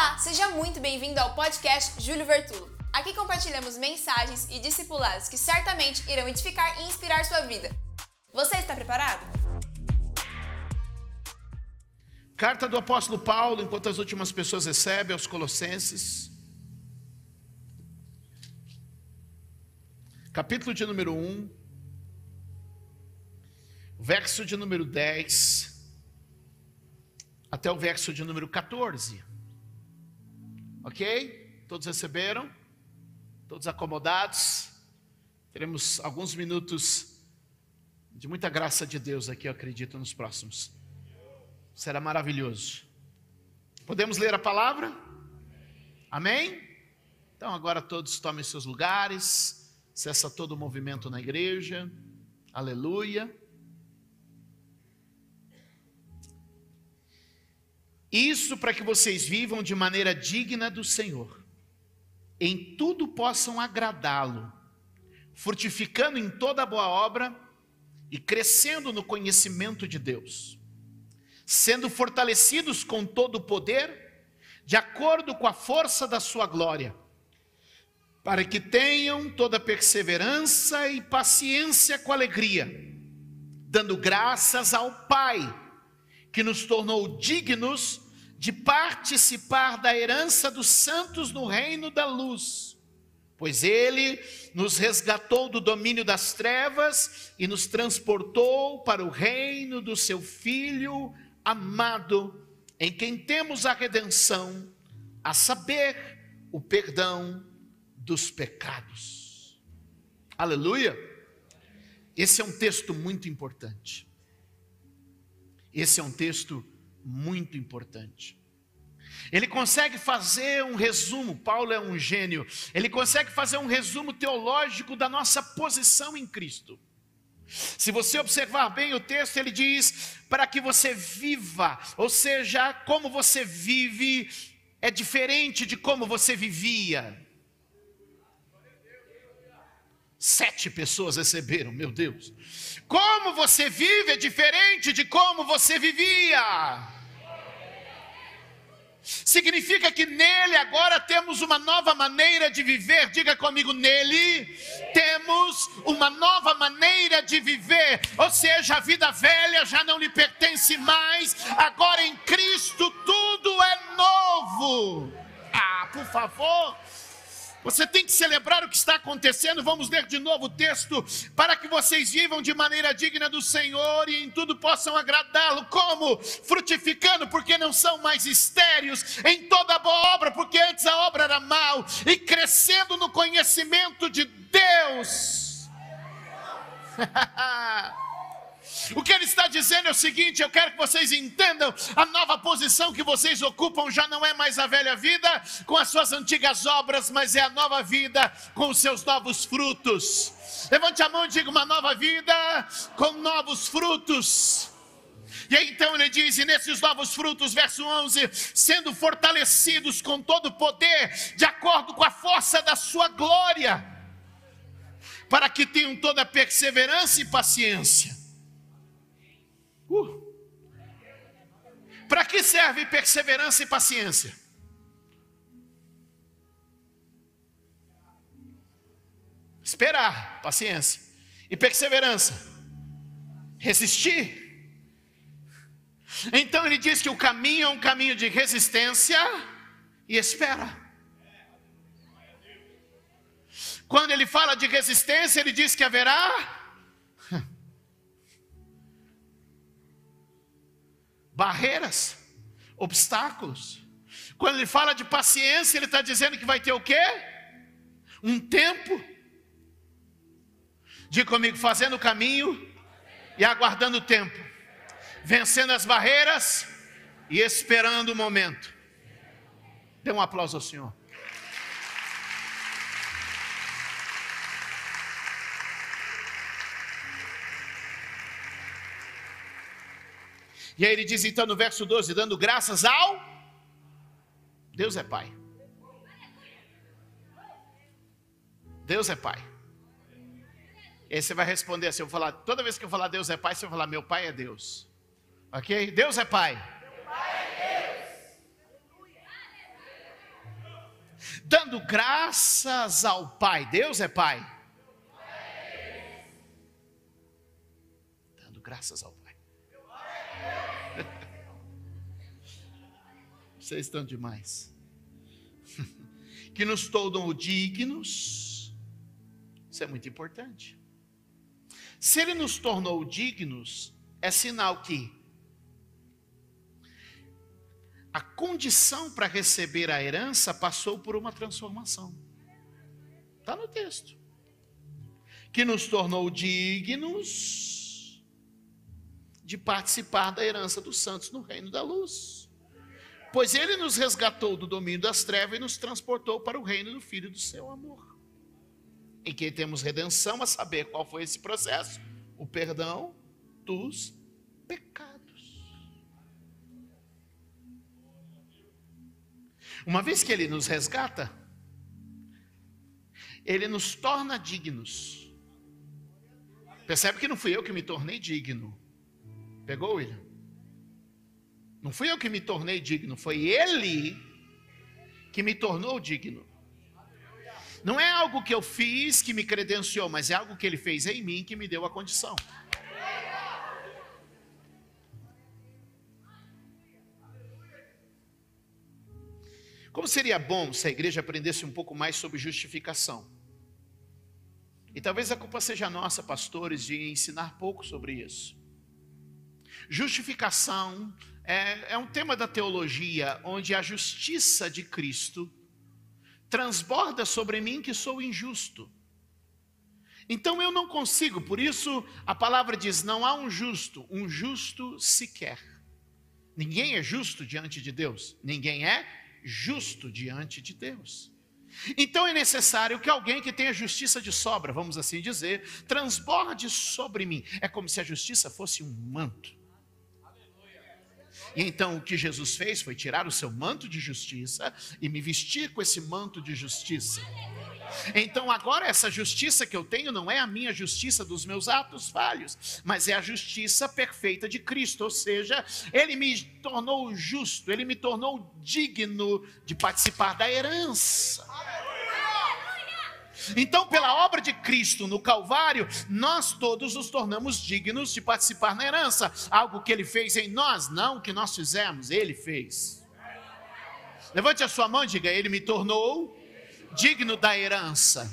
Olá, seja muito bem-vindo ao podcast Júlio Vertulo. Aqui compartilhamos mensagens e discipulados que certamente irão edificar e inspirar sua vida. Você está preparado? Carta do apóstolo Paulo, enquanto as últimas pessoas recebem aos Colossenses. Capítulo de número 1, verso de número 10 até o verso de número 14. Ok? Todos receberam? Todos acomodados? Teremos alguns minutos de muita graça de Deus aqui, eu acredito, nos próximos. Será maravilhoso. Podemos ler a palavra? Amém? Então agora todos tomem seus lugares, cessa todo o movimento na igreja. Aleluia. Isso para que vocês vivam de maneira digna do Senhor, em tudo possam agradá-lo, frutificando em toda boa obra e crescendo no conhecimento de Deus, sendo fortalecidos com todo o poder, de acordo com a força da sua glória, para que tenham toda perseverança e paciência com alegria, dando graças ao Pai que nos tornou dignos de participar da herança dos santos no reino da luz, pois ele nos resgatou do domínio das trevas e nos transportou para o reino do seu Filho amado, em quem temos a redenção, a saber, o perdão dos pecados. Aleluia! Esse é um texto muito importante. Esse é um texto muito importante. Ele consegue fazer um resumo, Paulo é um gênio, ele consegue fazer um resumo teológico da nossa posição em Cristo. Se você observar bem o texto, ele diz: para que você viva, ou seja, como você vive é diferente de como você vivia. Sete pessoas receberam, meu Deus. Como você vive é diferente de como você vivia. Significa que nele agora temos uma nova maneira de viver. Diga comigo, nele temos uma nova maneira de viver. Ou seja, a vida velha já não lhe pertence mais. Agora em Cristo tudo é novo. Ah, por favor. Você tem que celebrar o que está acontecendo. Vamos ler de novo o texto. Para que vocês vivam de maneira digna do Senhor e em tudo possam agradá-lo. Como? Frutificando, porque não são mais estéreos. Em toda boa obra, porque antes a obra era mal. E crescendo no conhecimento de Deus. O que ele está dizendo é o seguinte: eu quero que vocês entendam, a nova posição que vocês ocupam já não é mais a velha vida com as suas antigas obras, mas é a nova vida com os seus novos frutos. Levante a mão e diga: uma nova vida com novos frutos. E aí então ele diz, e nesses novos frutos, verso 11, sendo fortalecidos com todo o poder, de acordo com a força da sua glória, para que tenham toda perseverança e paciência Uh. Para que serve perseverança e paciência? Esperar, paciência. E perseverança? Resistir. Então ele diz que o caminho é um caminho de resistência e espera. Quando ele fala de resistência, ele diz que haverá barreiras, obstáculos. Quando ele fala de paciência, ele está dizendo que vai ter o quê? Um tempo. Diga comigo, fazendo o caminho e aguardando o tempo, vencendo as barreiras e esperando o momento. Dê um aplauso ao Senhor. E aí ele diz então no verso 12: dando graças ao Deus é Pai. Deus é Pai. E aí você vai responder assim: eu vou falar, toda vez que eu falar Deus é Pai, você vai falar, meu Pai é Deus. Ok? Deus é Pai. dando graças ao Pai. Deus é Pai. Dando graças ao Pai. Vocês estão demais. Que nos tornam dignos. Isso é muito importante. Se Ele nos tornou dignos, é sinal que a condição para receber a herança passou por uma transformação. Está no texto. Que nos tornou dignos de participar da herança dos santos no reino da luz. Pois ele nos resgatou do domínio das trevas e nos transportou para o reino do Filho do seu amor. Em quem temos redenção, a saber qual foi esse processo: o perdão dos pecados. Uma vez que Ele nos resgata, Ele nos torna dignos. Percebe que não fui eu que me tornei digno. Pegou, William? Não fui eu que me tornei digno, foi Ele que me tornou digno. Não é algo que eu fiz que me credenciou, mas é algo que Ele fez em mim que me deu a condição. Como seria bom se a igreja aprendesse um pouco mais sobre justificação? E talvez a culpa seja nossa, pastores, de ensinar pouco sobre isso. Justificação é, é um tema da teologia onde a justiça de Cristo transborda sobre mim que sou injusto. Então eu não consigo, por isso a palavra diz: não há um justo, um justo sequer. Ninguém é justo diante de Deus, ninguém é justo diante de Deus. Então é necessário que alguém que tenha justiça de sobra, vamos assim dizer, transborde sobre mim. É como se a justiça fosse um manto. E então o que Jesus fez foi tirar o seu manto de justiça e me vestir com esse manto de justiça. Então agora essa justiça que eu tenho não é a minha justiça dos meus atos falhos, mas é a justiça perfeita de Cristo, ou seja, ele me tornou justo, ele me tornou digno de participar da herança. Então, pela obra de Cristo no Calvário, nós todos nos tornamos dignos de participar na herança. Algo que Ele fez em nós, não que nós fizemos, Ele fez. Levante a sua mão e diga: Ele me tornou digno da herança.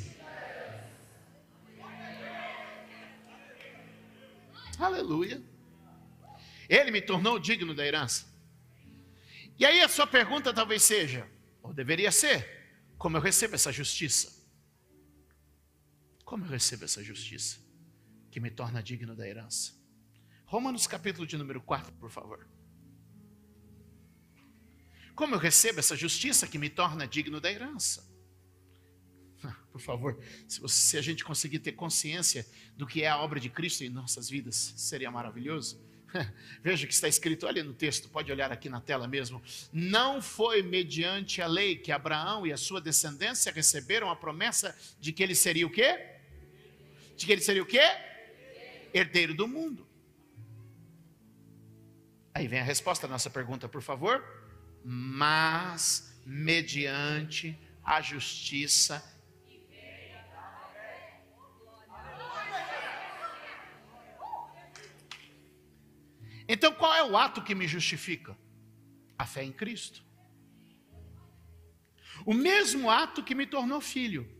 Aleluia. Ele me tornou digno da herança. E aí a sua pergunta talvez seja, ou deveria ser, como eu recebo essa justiça? Como eu recebo essa justiça que me torna digno da herança? Romanos capítulo de número 4, por favor. Como eu recebo essa justiça que me torna digno da herança? Por favor, se, você, se a gente conseguir ter consciência do que é a obra de Cristo em nossas vidas, seria maravilhoso. Veja o que está escrito, olha no texto, pode olhar aqui na tela mesmo. Não foi mediante a lei que Abraão e a sua descendência receberam a promessa de que ele seria o quê? De que ele seria o quê? Herdeiro do mundo. Aí vem a resposta à nossa pergunta, por favor. Mas mediante a justiça Então qual é o ato que me justifica? A fé em Cristo. O mesmo ato que me tornou filho.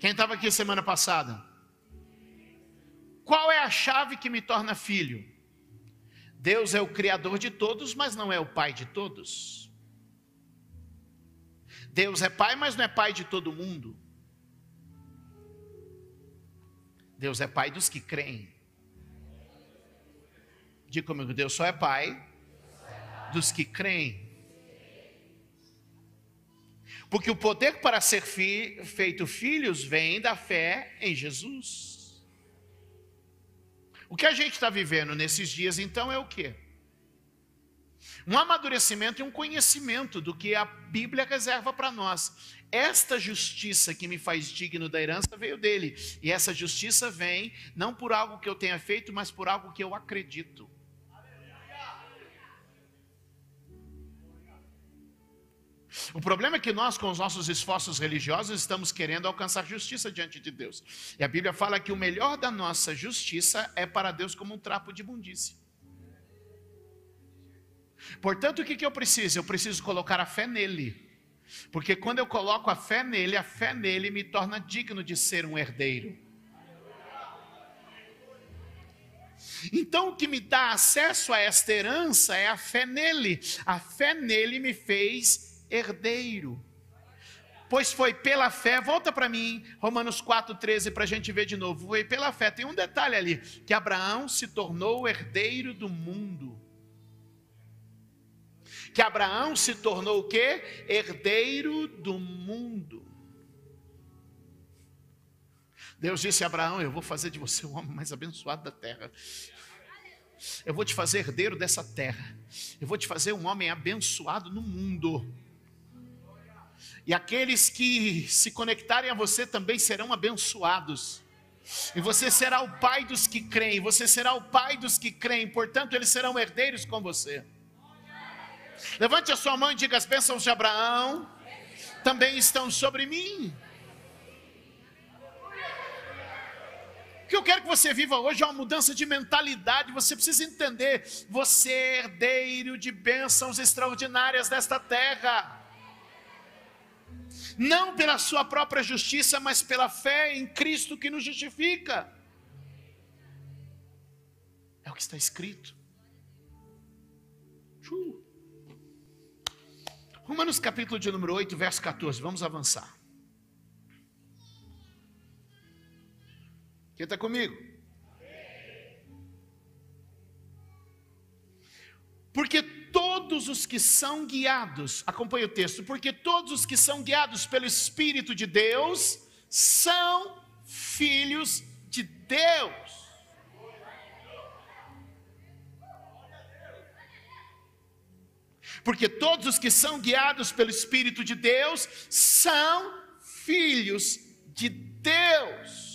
Quem estava aqui semana passada? Qual é a chave que me torna filho? Deus é o Criador de todos, mas não é o Pai de todos. Deus é Pai, mas não é Pai de todo mundo. Deus é Pai dos que creem. Diga comigo, Deus só é pai dos que creem. Porque o poder para ser fi, feito filhos vem da fé em Jesus. O que a gente está vivendo nesses dias, então, é o quê? Um amadurecimento e um conhecimento do que a Bíblia reserva para nós. Esta justiça que me faz digno da herança veio dele. E essa justiça vem não por algo que eu tenha feito, mas por algo que eu acredito. O problema é que nós, com os nossos esforços religiosos, estamos querendo alcançar justiça diante de Deus. E a Bíblia fala que o melhor da nossa justiça é para Deus como um trapo de imundície. Portanto, o que, que eu preciso? Eu preciso colocar a fé nele. Porque quando eu coloco a fé nele, a fé nele me torna digno de ser um herdeiro. Então, o que me dá acesso a esta herança é a fé nele. A fé nele me fez herdeiro. Pois foi pela fé, volta para mim, Romanos 4,13, para a gente ver de novo. Foi pela fé, tem um detalhe ali: que Abraão se tornou herdeiro do mundo. Que Abraão se tornou o quê? Herdeiro do mundo. Deus disse a Abraão: Eu vou fazer de você o homem mais abençoado da terra. Eu vou te fazer herdeiro dessa terra. Eu vou te fazer um homem abençoado no mundo. E aqueles que se conectarem a você também serão abençoados. E você será o pai dos que creem, você será o pai dos que creem, portanto, eles serão herdeiros com você. Levante a sua mão e diga: as bênçãos de Abraão também estão sobre mim. O que eu quero que você viva hoje é uma mudança de mentalidade. Você precisa entender: você é herdeiro de bênçãos extraordinárias desta terra. Não pela sua própria justiça, mas pela fé em Cristo que nos justifica. É o que está escrito. Romanos capítulo de número 8, verso 14. Vamos avançar. Quem está comigo? Porque todos os que são guiados, acompanhe o texto, porque todos os que são guiados pelo Espírito de Deus são filhos de Deus. Porque todos os que são guiados pelo Espírito de Deus são filhos de Deus.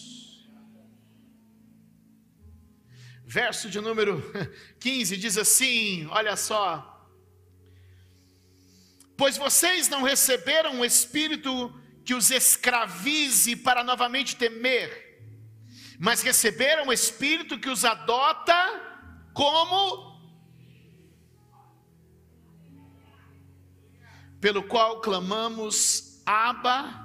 Verso de número 15 diz assim: olha só. Pois vocês não receberam um espírito que os escravize para novamente temer, mas receberam um espírito que os adota como pelo qual clamamos Abba,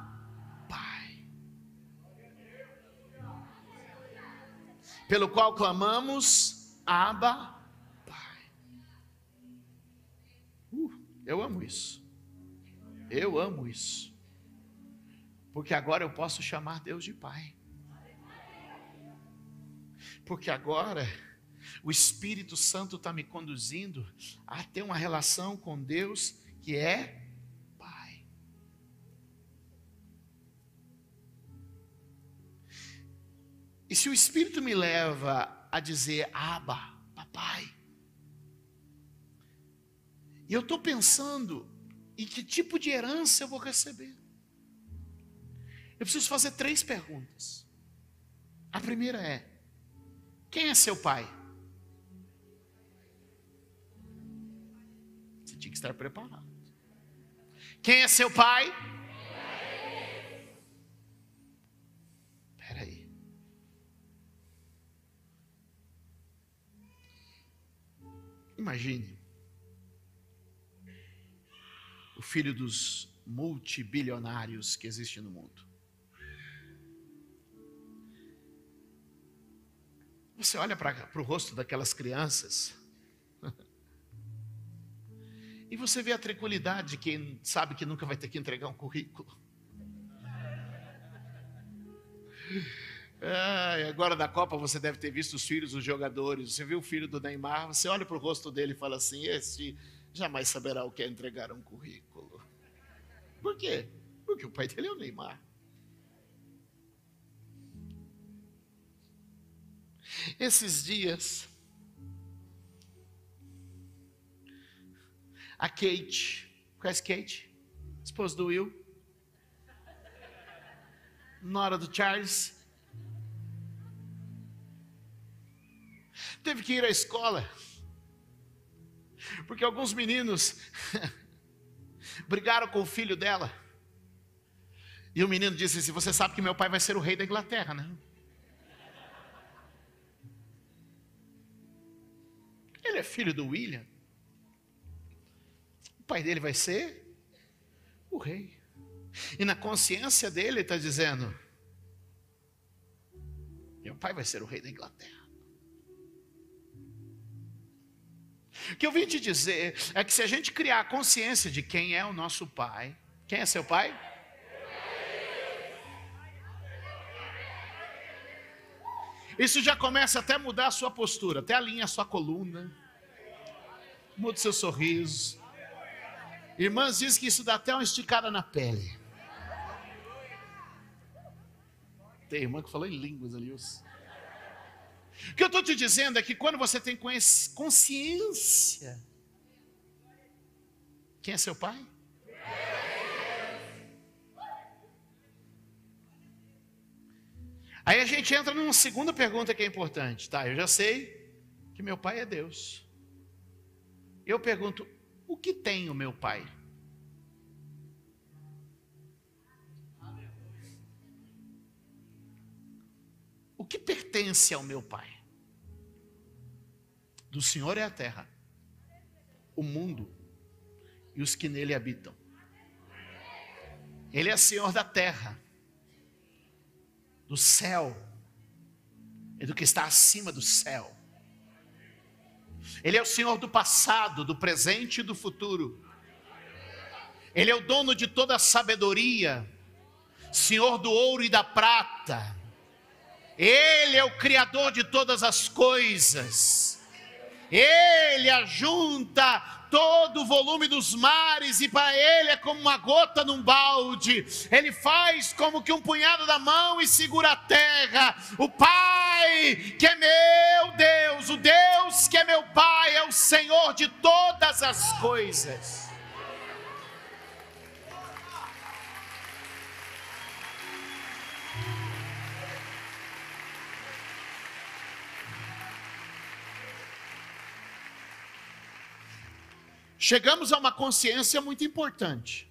Pelo qual clamamos Abba, Pai. Uh, eu amo isso. Eu amo isso. Porque agora eu posso chamar Deus de Pai. Porque agora o Espírito Santo está me conduzindo a ter uma relação com Deus que é E se o Espírito me leva a dizer, Aba, papai, e eu estou pensando em que tipo de herança eu vou receber. Eu preciso fazer três perguntas. A primeira é: quem é seu pai? Você tinha que estar preparado. Quem é seu pai? Imagine o filho dos multibilionários que existe no mundo. Você olha para o rosto daquelas crianças e você vê a tranquilidade de quem sabe que nunca vai ter que entregar um currículo. É, agora da Copa você deve ter visto os filhos dos jogadores. Você viu o filho do Neymar, você olha para o rosto dele e fala assim: Este jamais saberá o que é entregar um currículo. Por quê? Porque o pai dele é o Neymar. Esses dias, a Kate, conhece Kate? Esposa do Will? Nora do Charles teve que ir à escola. Porque alguns meninos brigaram com o filho dela. E o menino disse assim: Você sabe que meu pai vai ser o rei da Inglaterra, né? Ele é filho do William. O pai dele vai ser o rei. E na consciência dele ele está dizendo: Meu pai vai ser o rei da Inglaterra. O que eu vim te dizer é que se a gente criar a consciência de quem é o nosso pai, quem é seu pai? Isso já começa até a mudar a sua postura, até alinha a sua coluna, muda o seu sorriso. Irmãs diz que isso dá até uma esticada na pele. Tem irmã que falou em línguas ali. O que eu estou te dizendo é que quando você tem consciência, quem é seu pai? Aí a gente entra numa segunda pergunta que é importante. Tá, eu já sei que meu pai é Deus. Eu pergunto, o que tem o meu pai? Que pertence ao meu pai? Do Senhor é a terra, o mundo e os que nele habitam. Ele é Senhor da terra do céu e do que está acima do céu. Ele é o Senhor do passado, do presente e do futuro. Ele é o dono de toda a sabedoria, Senhor do ouro e da prata. Ele é o Criador de todas as coisas. Ele ajunta todo o volume dos mares, e para ele é como uma gota num balde. Ele faz como que um punhado da mão e segura a terra. O Pai, que é meu Deus, o Deus que é meu Pai, é o Senhor de todas as coisas. Chegamos a uma consciência muito importante.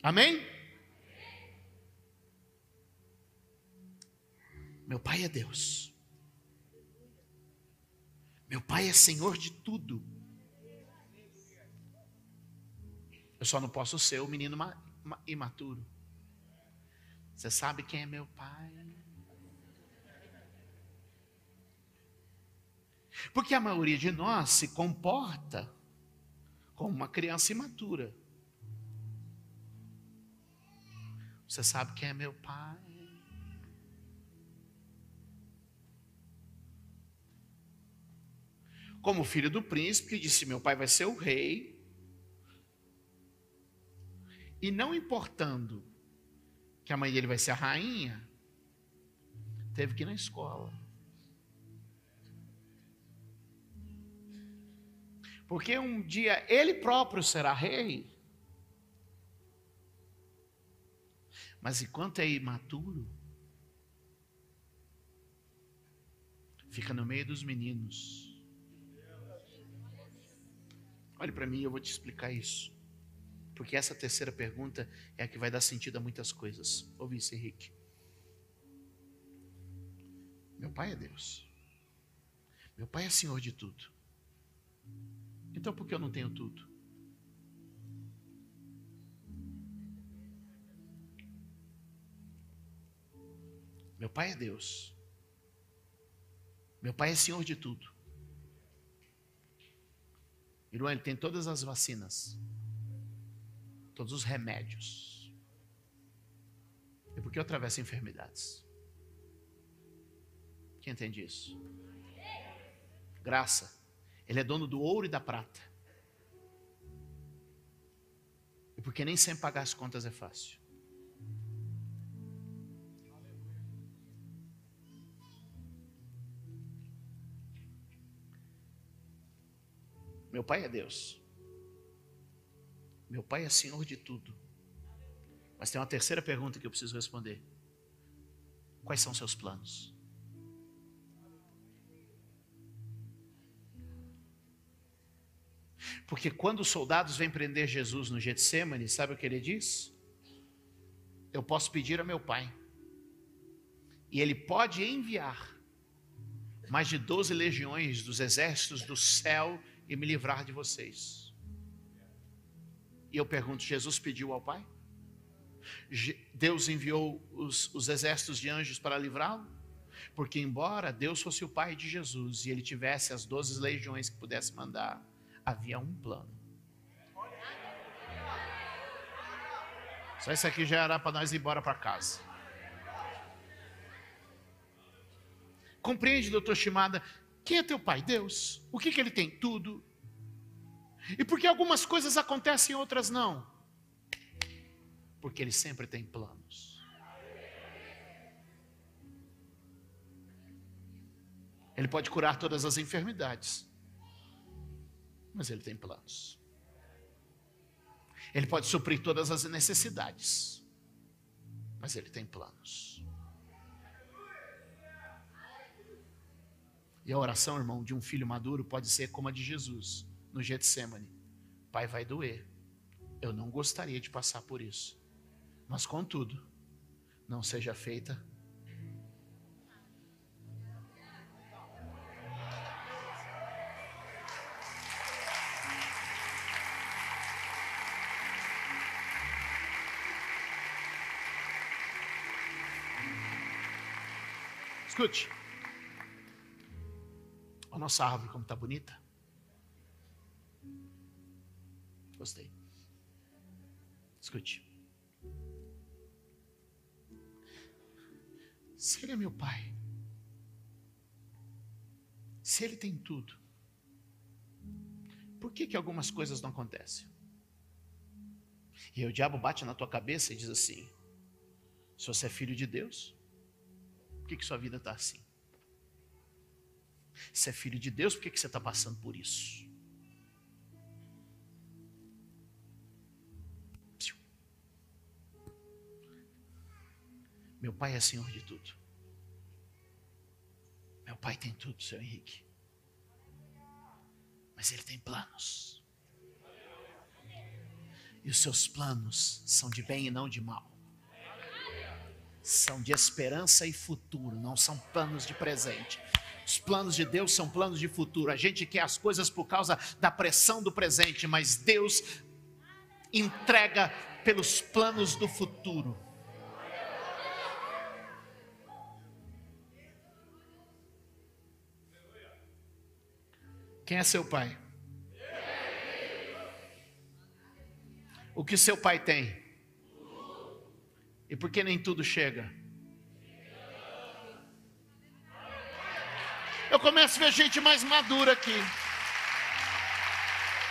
Amém? Meu Pai é Deus. Meu Pai é Senhor de tudo. Eu só não posso ser o menino imaturo. Você sabe quem é meu Pai? Porque a maioria de nós se comporta como uma criança imatura. Você sabe quem é meu pai? Como filho do príncipe, que disse: Meu pai vai ser o rei. E não importando que a mãe dele vai ser a rainha, teve que ir na escola. Porque um dia ele próprio será rei. Mas enquanto é imaturo, fica no meio dos meninos. Olhe para mim, eu vou te explicar isso. Porque essa terceira pergunta é a que vai dar sentido a muitas coisas. Ouve isso, Henrique. Meu pai é Deus. Meu pai é Senhor de tudo. Então por que eu não tenho tudo? Meu pai é Deus. Meu pai é Senhor de tudo. Irmão, ele tem todas as vacinas, todos os remédios. E por que eu atravesso enfermidades? Quem entende isso? Graça. Ele é dono do ouro e da prata. E porque nem sempre pagar as contas é fácil. Meu pai é Deus. Meu pai é Senhor de tudo. Mas tem uma terceira pergunta que eu preciso responder: Quais são seus planos? Porque quando os soldados vêm prender Jesus no Getsemane, sabe o que ele diz? Eu posso pedir a meu pai, e ele pode enviar mais de 12 legiões dos exércitos do céu e me livrar de vocês. E eu pergunto: Jesus pediu ao Pai? Deus enviou os, os exércitos de anjos para livrá-lo? Porque, embora Deus fosse o Pai de Jesus e ele tivesse as 12 legiões que pudesse mandar, havia um plano. Só isso aqui já era para nós ir embora para casa. Compreende, doutor Shimada? Quem é teu pai? Deus. O que, que ele tem? Tudo. E por que algumas coisas acontecem e outras não? Porque ele sempre tem planos. Ele pode curar todas as enfermidades mas Ele tem planos. Ele pode suprir todas as necessidades, mas Ele tem planos. E a oração, irmão, de um filho maduro pode ser como a de Jesus no Getsemane. Pai, vai doer. Eu não gostaria de passar por isso. Mas contudo, não seja feita Escute. A nossa árvore como está bonita. Gostei. Escute. Se ele é meu pai, se ele tem tudo, por que, que algumas coisas não acontecem? E aí o diabo bate na tua cabeça e diz assim: se você é filho de Deus, por que, que sua vida está assim? Se é filho de Deus, por que, que você está passando por isso? Meu pai é senhor de tudo. Meu pai tem tudo, seu Henrique. Mas ele tem planos. E os seus planos são de bem e não de mal são de esperança e futuro, não são planos de presente. Os planos de Deus são planos de futuro. A gente quer as coisas por causa da pressão do presente, mas Deus entrega pelos planos do futuro. Quem é seu pai? O que seu pai tem? E por que nem tudo chega? Eu começo a ver gente mais madura aqui.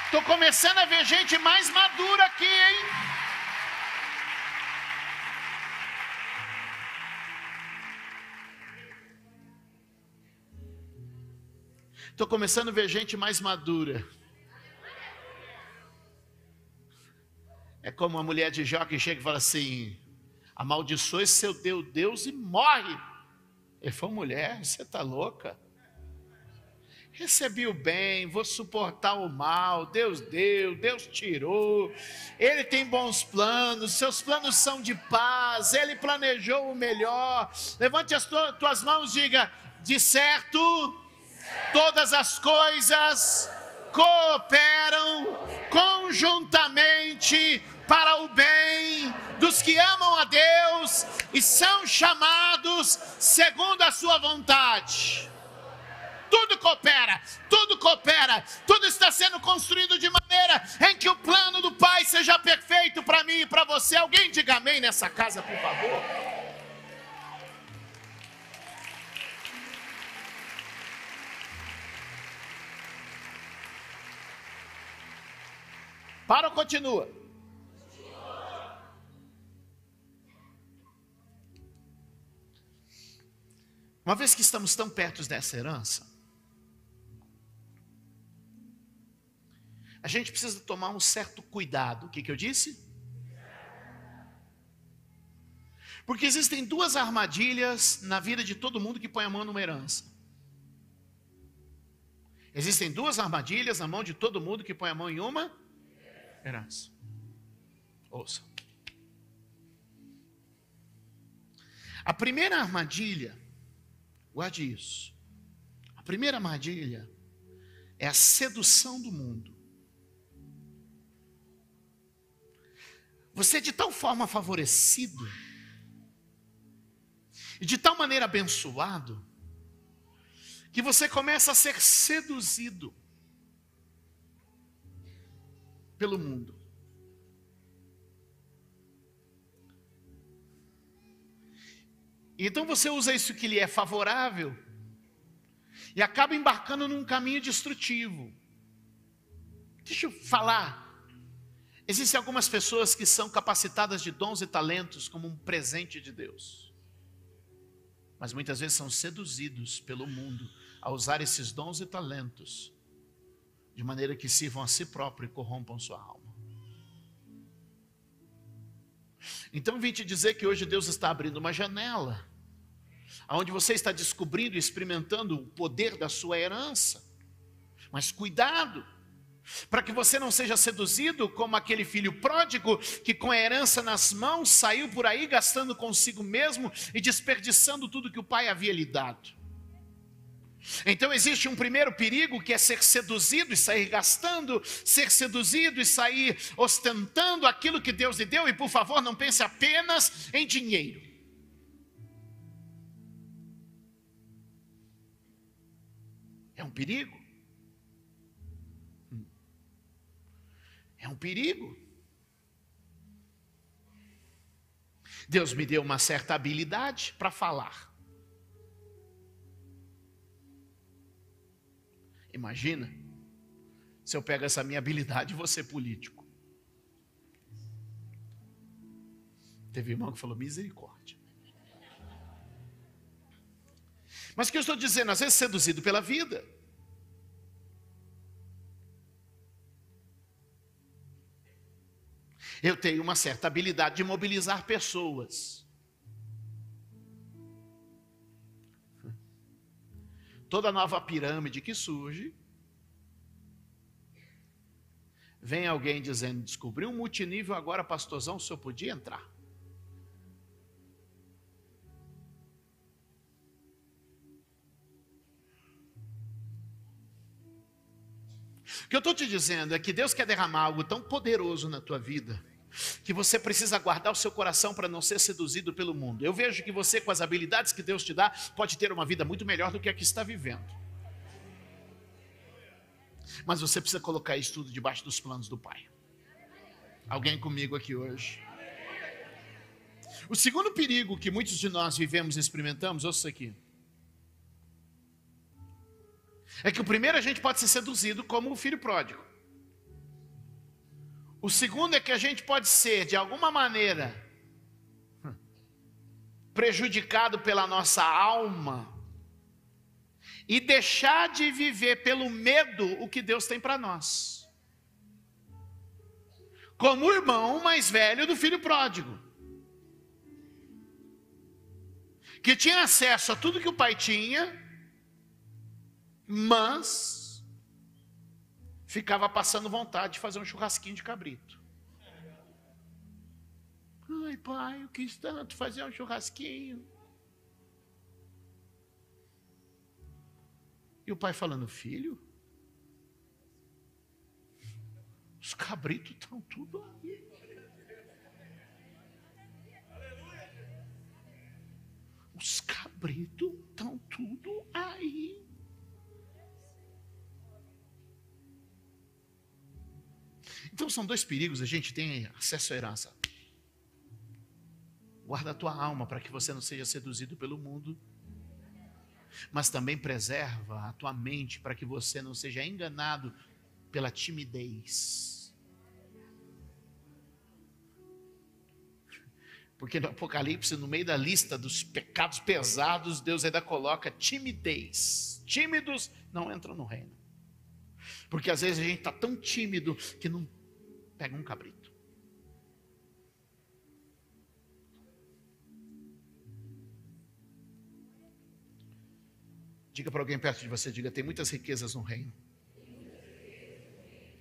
Estou começando a ver gente mais madura aqui, hein? Estou começando a ver gente mais madura. É como uma mulher de Jó que chega e fala assim: amaldiçoe seu Deus, Deus e morre. Ele falou, mulher, você está louca? Recebi o bem, vou suportar o mal. Deus deu, Deus tirou. Ele tem bons planos, seus planos são de paz. Ele planejou o melhor. Levante as tuas mãos, diga: de certo, todas as coisas cooperam conjuntamente para o bem dos que amam a Deus e são chamados segundo a sua vontade. Tudo coopera, tudo coopera, tudo está sendo construído de maneira em que o plano do Pai seja perfeito para mim e para você. Alguém diga amém nessa casa, por favor. Para ou continua? Uma vez que estamos tão perto dessa herança, a gente precisa tomar um certo cuidado. O que, que eu disse? Porque existem duas armadilhas na vida de todo mundo que põe a mão numa herança. Existem duas armadilhas na mão de todo mundo que põe a mão em uma herança. Ouça. A primeira armadilha, guarde isso. A primeira armadilha é a sedução do mundo. Você é de tal forma favorecido, e de tal maneira abençoado, que você começa a ser seduzido pelo mundo. Então você usa isso que lhe é favorável e acaba embarcando num caminho destrutivo. Deixa eu falar. Existem algumas pessoas que são capacitadas de dons e talentos como um presente de Deus. Mas muitas vezes são seduzidos pelo mundo a usar esses dons e talentos de maneira que sirvam a si próprio e corrompam sua alma. Então vim te dizer que hoje Deus está abrindo uma janela onde você está descobrindo e experimentando o poder da sua herança. Mas cuidado, para que você não seja seduzido como aquele filho pródigo que, com a herança nas mãos, saiu por aí gastando consigo mesmo e desperdiçando tudo que o pai havia lhe dado. Então existe um primeiro perigo que é ser seduzido e sair gastando, ser seduzido e sair ostentando aquilo que Deus lhe deu, e por favor, não pense apenas em dinheiro. É um perigo. É um perigo. Deus me deu uma certa habilidade para falar. Imagina se eu pego essa minha habilidade e ser político. Teve irmão que falou misericórdia. Mas o que eu estou dizendo, às vezes seduzido pela vida. Eu tenho uma certa habilidade de mobilizar pessoas. Toda nova pirâmide que surge, vem alguém dizendo: descobri um multinível agora, pastorzão, o senhor podia entrar. Que eu estou te dizendo é que Deus quer derramar algo tão poderoso na tua vida que você precisa guardar o seu coração para não ser seduzido pelo mundo. Eu vejo que você, com as habilidades que Deus te dá, pode ter uma vida muito melhor do que a que está vivendo. Mas você precisa colocar isso tudo debaixo dos planos do Pai. Alguém comigo aqui hoje? O segundo perigo que muitos de nós vivemos e experimentamos, ouça isso aqui. É que o primeiro a gente pode ser seduzido como o filho pródigo. O segundo é que a gente pode ser, de alguma maneira, prejudicado pela nossa alma e deixar de viver pelo medo o que Deus tem para nós. Como o irmão mais velho do filho pródigo, que tinha acesso a tudo que o pai tinha, mas ficava passando vontade de fazer um churrasquinho de cabrito. Ai, pai, eu quis tanto fazer um churrasquinho. E o pai falando, filho, os cabritos estão tudo aí. Os cabritos estão tudo aí. Então são dois perigos, a gente tem acesso à herança. Guarda a tua alma para que você não seja seduzido pelo mundo, mas também preserva a tua mente para que você não seja enganado pela timidez. Porque no Apocalipse, no meio da lista dos pecados pesados, Deus ainda coloca timidez. Tímidos não entram no reino. Porque às vezes a gente está tão tímido que não pega um cabrito. Diga para alguém perto de você, diga, tem muitas riquezas no reino.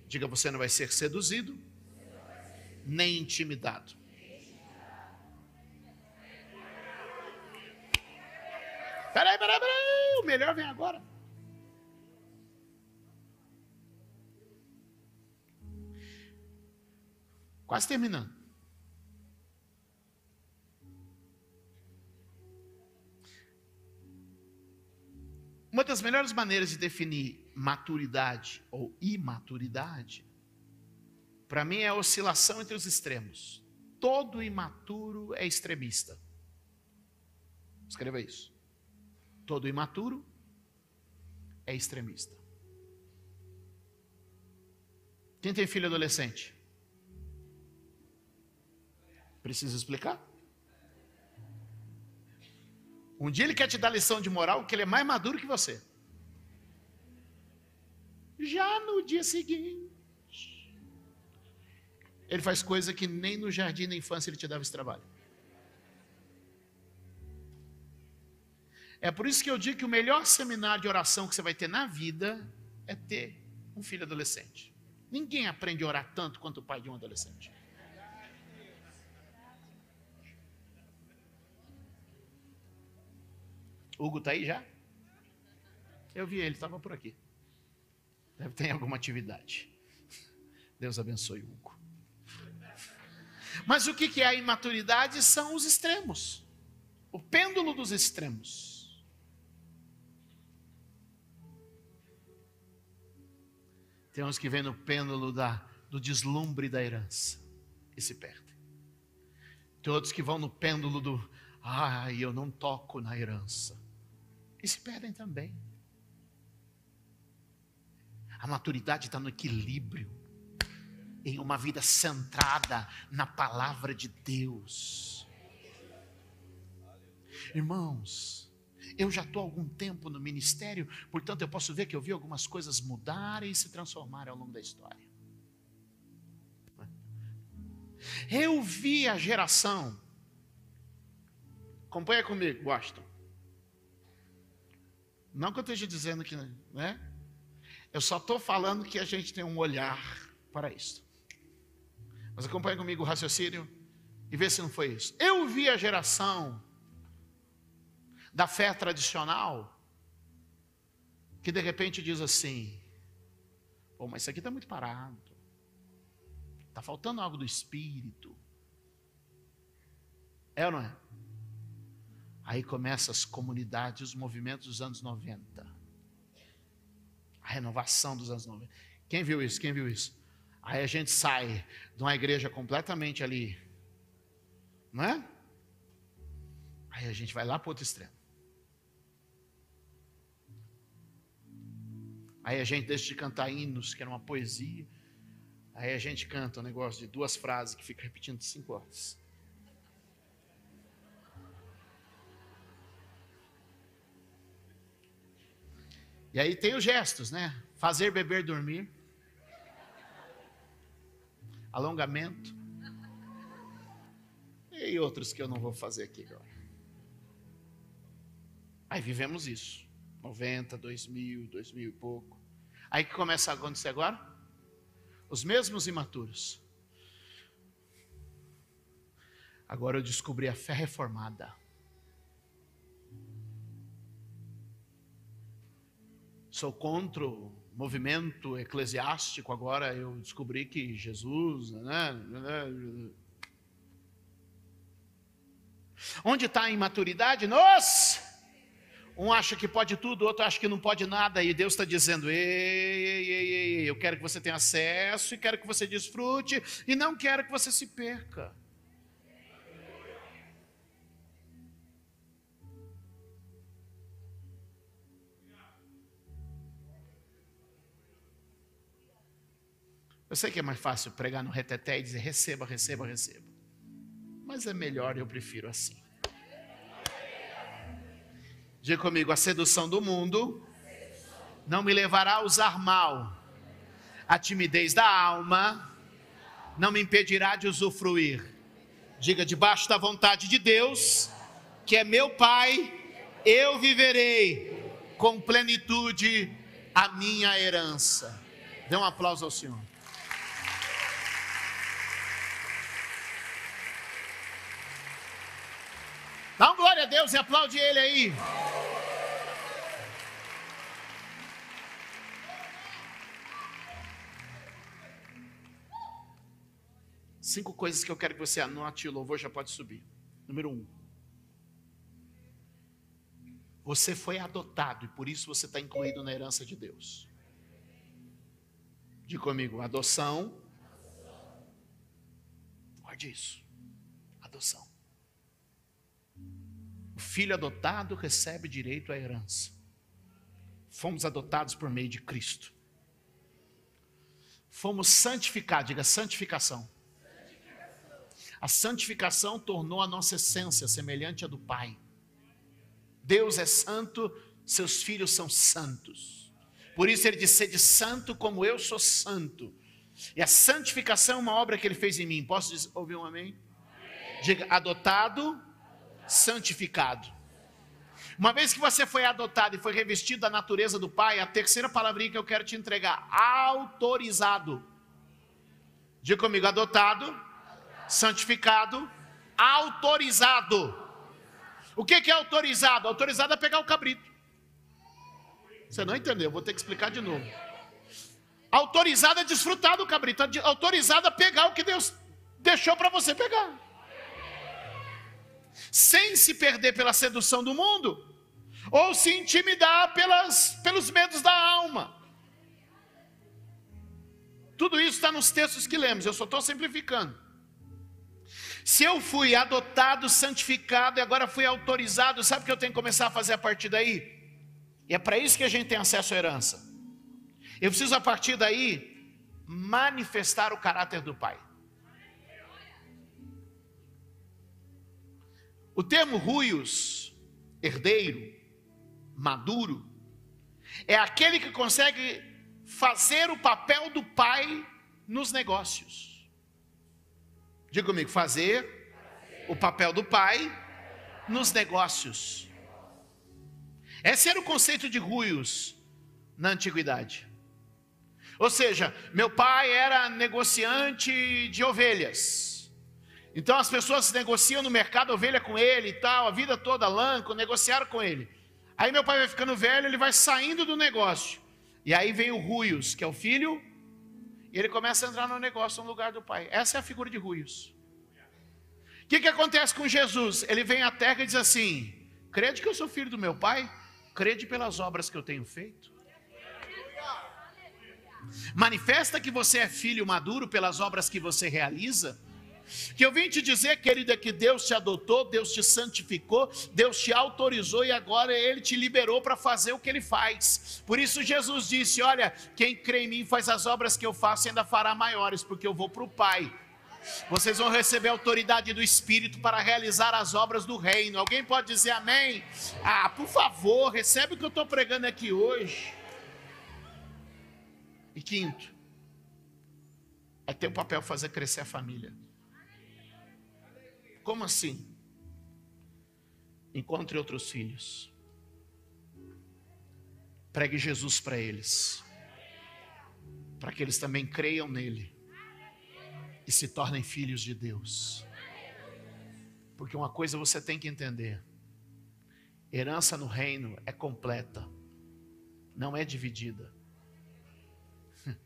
Diga, você não vai ser seduzido, nem intimidado. Peraí, peraí, peraí, o melhor vem agora. Quase terminando. Uma das melhores maneiras de definir maturidade ou imaturidade, para mim é a oscilação entre os extremos. Todo imaturo é extremista. Escreva isso. Todo imaturo é extremista. Quem tem filho adolescente? Precisa explicar? Um dia ele quer te dar lição de moral que ele é mais maduro que você. Já no dia seguinte, ele faz coisa que nem no jardim da infância ele te dava esse trabalho. É por isso que eu digo que o melhor seminário de oração que você vai ter na vida é ter um filho adolescente. Ninguém aprende a orar tanto quanto o pai de um adolescente. Hugo está aí já? Eu vi ele, estava por aqui. Deve ter alguma atividade. Deus abençoe Hugo. Mas o que é a imaturidade? São os extremos. O pêndulo dos extremos. Tem uns que vêm no pêndulo da, do deslumbre da herança e se perdem. Tem outros que vão no pêndulo do, ai, eu não toco na herança e se perdem também. A maturidade está no equilíbrio, em uma vida centrada na palavra de Deus. Irmãos, eu já estou há algum tempo no ministério, portanto eu posso ver que eu vi algumas coisas mudarem e se transformarem ao longo da história. Eu vi a geração, acompanha comigo, Washington. Não que eu esteja dizendo que, né? Eu só estou falando que a gente tem um olhar para isso. Mas acompanhe comigo o raciocínio e vê se não foi isso. Eu vi a geração da fé tradicional que de repente diz assim: Pô, mas isso aqui está muito parado. Está faltando algo do espírito. É ou não é? Aí começam as comunidades, os movimentos dos anos 90. A renovação dos anos 90. Quem viu isso? Quem viu isso? Aí a gente sai de uma igreja completamente ali, não é? Aí a gente vai lá para outro extremo. Aí a gente deixa de cantar hinos, que era uma poesia. Aí a gente canta um negócio de duas frases que fica repetindo cinco horas. E aí tem os gestos, né? Fazer, beber, dormir. Alongamento. E outros que eu não vou fazer aqui agora. Aí vivemos isso. 90, 2000, 2000 e pouco. Aí que começa a acontecer agora? Os mesmos imaturos. Agora eu descobri a fé reformada. Sou contra o movimento eclesiástico, agora eu descobri que Jesus. Né, né, Onde está a imaturidade? Nós! Um acha que pode tudo, outro acha que não pode nada, e Deus está dizendo: ei, ei, ei, ei, eu quero que você tenha acesso, e quero que você desfrute, e não quero que você se perca. Eu sei que é mais fácil pregar no reteté e dizer receba, receba, receba. Mas é melhor, eu prefiro assim. Diga comigo, a sedução do mundo não me levará a usar mal. A timidez da alma não me impedirá de usufruir. Diga, debaixo da vontade de Deus, que é meu Pai, eu viverei com plenitude a minha herança. Dê um aplauso ao Senhor. Deus e aplaude Ele aí. Cinco coisas que eu quero que você anote e o louvor já pode subir. Número um. Você foi adotado e por isso você está incluído na herança de Deus. Diga comigo, adoção. Guarde isso. Adoção. O filho adotado recebe direito à herança. Fomos adotados por meio de Cristo. Fomos santificados, diga santificação. A santificação tornou a nossa essência semelhante à do Pai. Deus é santo, seus filhos são santos. Por isso ele disse: de santo como eu sou santo. E a santificação é uma obra que ele fez em mim. Posso dizer, ouvir um amém? amém? Diga, adotado, santificado. Uma vez que você foi adotado e foi revestido da natureza do Pai, a terceira palavrinha que eu quero te entregar: autorizado. Diga comigo, adotado, santificado, autorizado. O que é autorizado? Autorizado é pegar o cabrito. Você não entendeu, vou ter que explicar de novo. Autorizado é desfrutar do cabrito, autorizado é pegar o que Deus deixou para você pegar. Sem se perder pela sedução do mundo, ou se intimidar pelas, pelos medos da alma. Tudo isso está nos textos que lemos, eu só estou simplificando. Se eu fui adotado, santificado e agora fui autorizado, sabe o que eu tenho que começar a fazer a partir daí? E é para isso que a gente tem acesso à herança. Eu preciso a partir daí manifestar o caráter do Pai. O termo ruios, herdeiro, maduro, é aquele que consegue fazer o papel do pai nos negócios. Diga comigo, fazer o papel do pai nos negócios. Esse era o conceito de ruios na antiguidade. Ou seja, meu pai era negociante de ovelhas. Então as pessoas negociam no mercado ovelha com ele e tal, a vida toda lanco, negociaram com ele. Aí meu pai vai ficando velho, ele vai saindo do negócio. E aí vem o Ruios, que é o filho e ele começa a entrar no negócio no lugar do pai. Essa é a figura de Ruios. O que, que acontece com Jesus? Ele vem à terra e diz assim: Crede que eu sou filho do meu pai? Crede pelas obras que eu tenho feito? Manifesta que você é filho maduro pelas obras que você realiza? Que eu vim te dizer, querida, que Deus te adotou, Deus te santificou, Deus te autorizou e agora Ele te liberou para fazer o que Ele faz. Por isso Jesus disse: Olha, quem crê em mim faz as obras que eu faço e ainda fará maiores, porque eu vou para o Pai. Vocês vão receber a autoridade do Espírito para realizar as obras do reino. Alguém pode dizer amém? Ah, por favor, recebe o que eu estou pregando aqui hoje. E quinto, é ter o papel fazer crescer a família. Como assim? Encontre outros filhos. Pregue Jesus para eles. Para que eles também creiam nele. E se tornem filhos de Deus. Porque uma coisa você tem que entender: herança no reino é completa, não é dividida.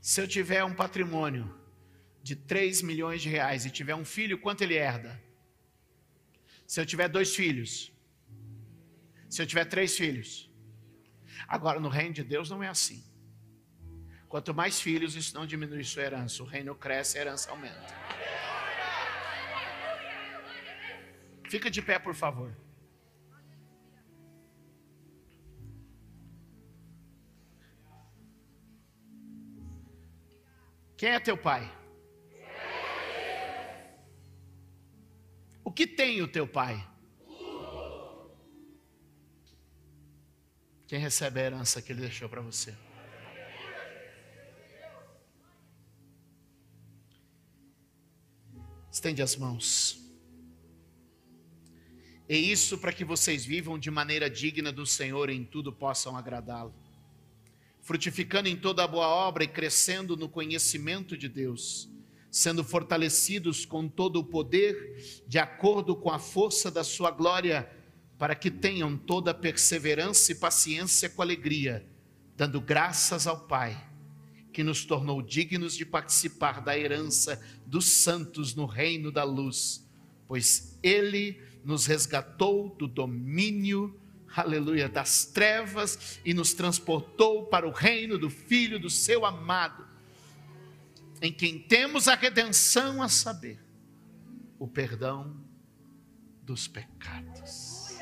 Se eu tiver um patrimônio de 3 milhões de reais e tiver um filho, quanto ele herda? Se eu tiver dois filhos, se eu tiver três filhos. Agora, no reino de Deus não é assim. Quanto mais filhos, isso não diminui sua herança. O reino cresce, a herança aumenta. Fica de pé, por favor. Quem é teu pai? O que tem o teu pai? Quem recebe a herança que ele deixou para você? Estende as mãos. E isso para que vocês vivam de maneira digna do Senhor e em tudo possam agradá-lo, frutificando em toda a boa obra e crescendo no conhecimento de Deus sendo fortalecidos com todo o poder, de acordo com a força da sua glória, para que tenham toda perseverança e paciência com alegria, dando graças ao Pai, que nos tornou dignos de participar da herança dos santos no reino da luz, pois Ele nos resgatou do domínio, aleluia, das trevas e nos transportou para o reino do Filho do seu amado em quem temos a redenção a saber, o perdão dos pecados.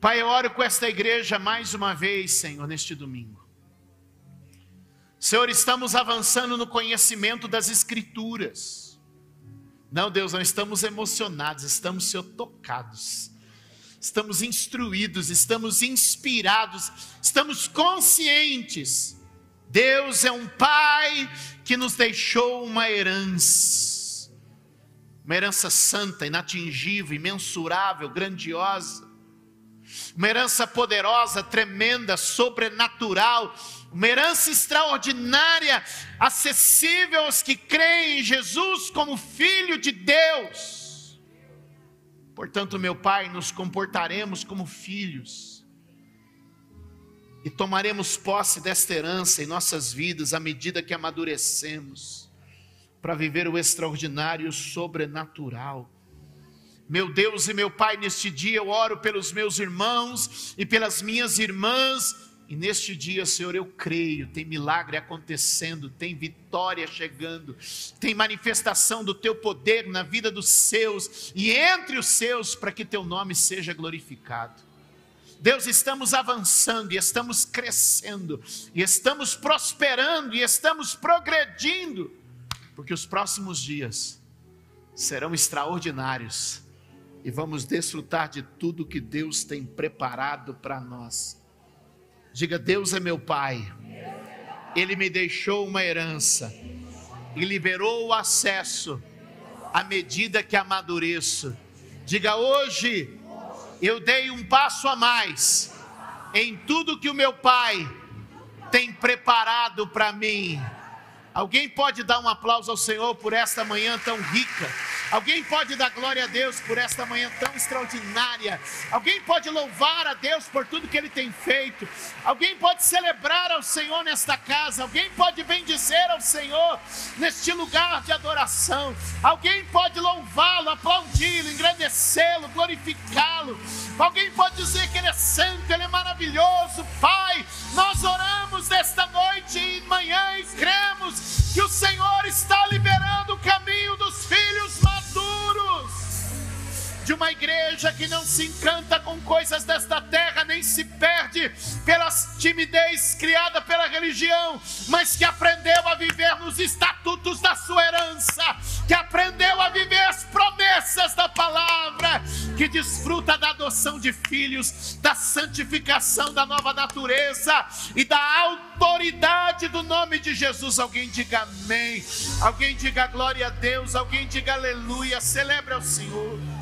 Pai, eu oro com esta igreja mais uma vez, Senhor, neste domingo. Senhor, estamos avançando no conhecimento das Escrituras. Não, Deus, não estamos emocionados, estamos, Senhor, tocados. Estamos instruídos, estamos inspirados, estamos conscientes Deus é um Pai que nos deixou uma herança, uma herança santa, inatingível, imensurável, grandiosa, uma herança poderosa, tremenda, sobrenatural, uma herança extraordinária, acessível aos que creem em Jesus como Filho de Deus. Portanto, meu Pai, nos comportaremos como filhos e tomaremos posse desta herança em nossas vidas à medida que amadurecemos, para viver o extraordinário e o sobrenatural. Meu Deus e meu Pai, neste dia eu oro pelos meus irmãos e pelas minhas irmãs, e neste dia, Senhor, eu creio, tem milagre acontecendo, tem vitória chegando, tem manifestação do teu poder na vida dos seus e entre os seus, para que teu nome seja glorificado. Deus, estamos avançando e estamos crescendo, e estamos prosperando e estamos progredindo, porque os próximos dias serão extraordinários e vamos desfrutar de tudo que Deus tem preparado para nós. Diga: Deus é meu Pai, Ele me deixou uma herança e liberou o acesso à medida que amadureço. Diga hoje eu dei um passo a mais em tudo que o meu Pai tem preparado para mim. Alguém pode dar um aplauso ao Senhor por esta manhã tão rica? Alguém pode dar glória a Deus por esta manhã tão extraordinária? Alguém pode louvar a Deus por tudo que Ele tem feito? Alguém pode celebrar ao Senhor nesta casa? Alguém pode bendizer ao Senhor neste lugar de adoração? Alguém pode louvá-lo, aplaudi-lo, engrandecê-lo, glorificá-lo? Alguém pode dizer que Ele é santo, Ele é maravilhoso, Pai? Nós oramos nesta noite e manhã e cremos que o Senhor está liberando o caminho dos de uma igreja que não se encanta com coisas desta terra, nem se perde pela timidez criada pela religião, mas que aprendeu a viver nos estatutos da sua herança, que aprendeu a viver as promessas da palavra, que desfruta da adoção de filhos, da santificação da nova natureza e da autoridade do nome de Jesus. Alguém diga amém, alguém diga glória a Deus, alguém diga aleluia, celebre ao Senhor.